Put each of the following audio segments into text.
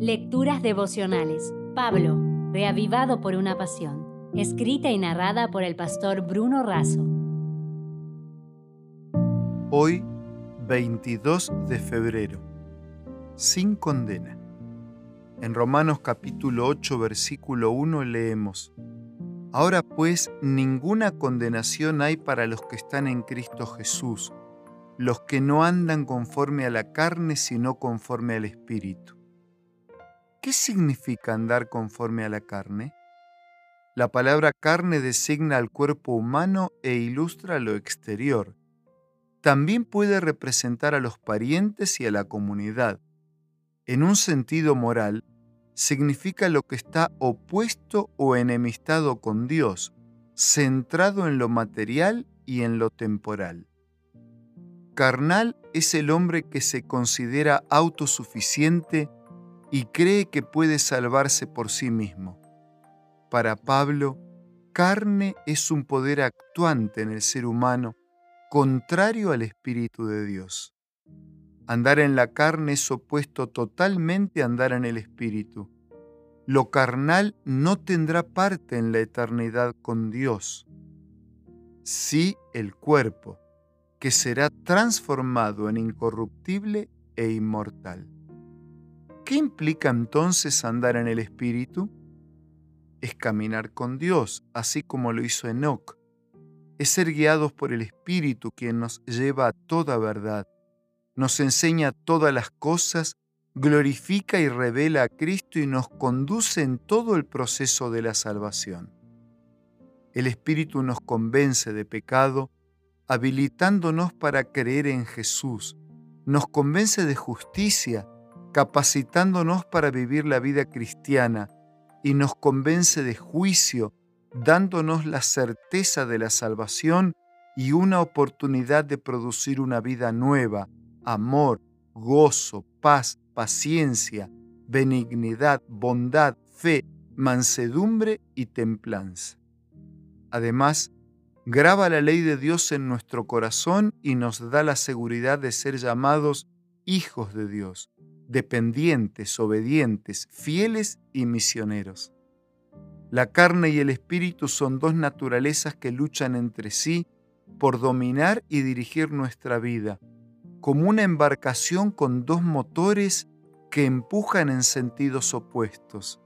Lecturas devocionales. Pablo, reavivado por una pasión. Escrita y narrada por el pastor Bruno Razo. Hoy, 22 de febrero. Sin condena. En Romanos capítulo 8, versículo 1 leemos, Ahora pues ninguna condenación hay para los que están en Cristo Jesús, los que no andan conforme a la carne, sino conforme al Espíritu. ¿Qué significa andar conforme a la carne? La palabra carne designa al cuerpo humano e ilustra lo exterior. También puede representar a los parientes y a la comunidad. En un sentido moral, significa lo que está opuesto o enemistado con Dios, centrado en lo material y en lo temporal. Carnal es el hombre que se considera autosuficiente y cree que puede salvarse por sí mismo. Para Pablo, carne es un poder actuante en el ser humano contrario al Espíritu de Dios. Andar en la carne es opuesto totalmente a andar en el Espíritu. Lo carnal no tendrá parte en la eternidad con Dios. Sí el cuerpo, que será transformado en incorruptible e inmortal. ¿Qué implica entonces andar en el Espíritu? Es caminar con Dios, así como lo hizo Enoch. Es ser guiados por el Espíritu quien nos lleva a toda verdad nos enseña todas las cosas, glorifica y revela a Cristo y nos conduce en todo el proceso de la salvación. El Espíritu nos convence de pecado, habilitándonos para creer en Jesús. Nos convence de justicia, capacitándonos para vivir la vida cristiana, y nos convence de juicio, dándonos la certeza de la salvación y una oportunidad de producir una vida nueva, amor, gozo, paz, paciencia, benignidad, bondad, fe, mansedumbre y templanza. Además, graba la ley de Dios en nuestro corazón y nos da la seguridad de ser llamados hijos de Dios, dependientes, obedientes, fieles y misioneros. La carne y el espíritu son dos naturalezas que luchan entre sí por dominar y dirigir nuestra vida como una embarcación con dos motores que empujan en sentidos opuestos.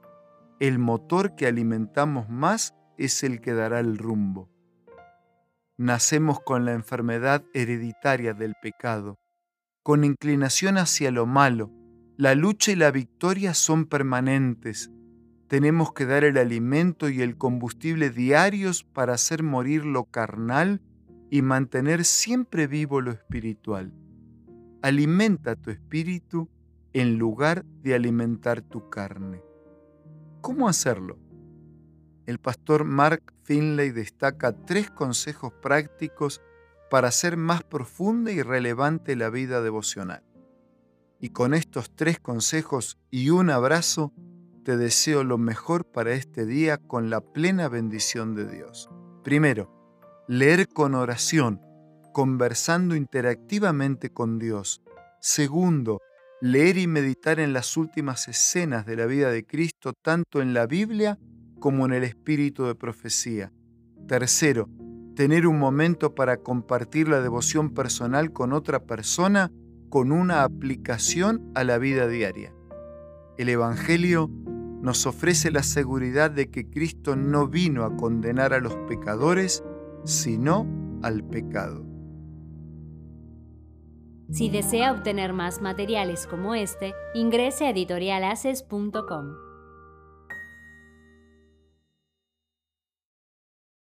El motor que alimentamos más es el que dará el rumbo. Nacemos con la enfermedad hereditaria del pecado, con inclinación hacia lo malo. La lucha y la victoria son permanentes. Tenemos que dar el alimento y el combustible diarios para hacer morir lo carnal y mantener siempre vivo lo espiritual alimenta tu espíritu en lugar de alimentar tu carne. ¿Cómo hacerlo? El pastor Mark Finlay destaca tres consejos prácticos para hacer más profunda y relevante la vida devocional. Y con estos tres consejos y un abrazo, te deseo lo mejor para este día con la plena bendición de Dios. Primero, leer con oración conversando interactivamente con Dios. Segundo, leer y meditar en las últimas escenas de la vida de Cristo, tanto en la Biblia como en el espíritu de profecía. Tercero, tener un momento para compartir la devoción personal con otra persona con una aplicación a la vida diaria. El Evangelio nos ofrece la seguridad de que Cristo no vino a condenar a los pecadores, sino al pecado. Si desea obtener más materiales como este, ingrese a editorialaces.com.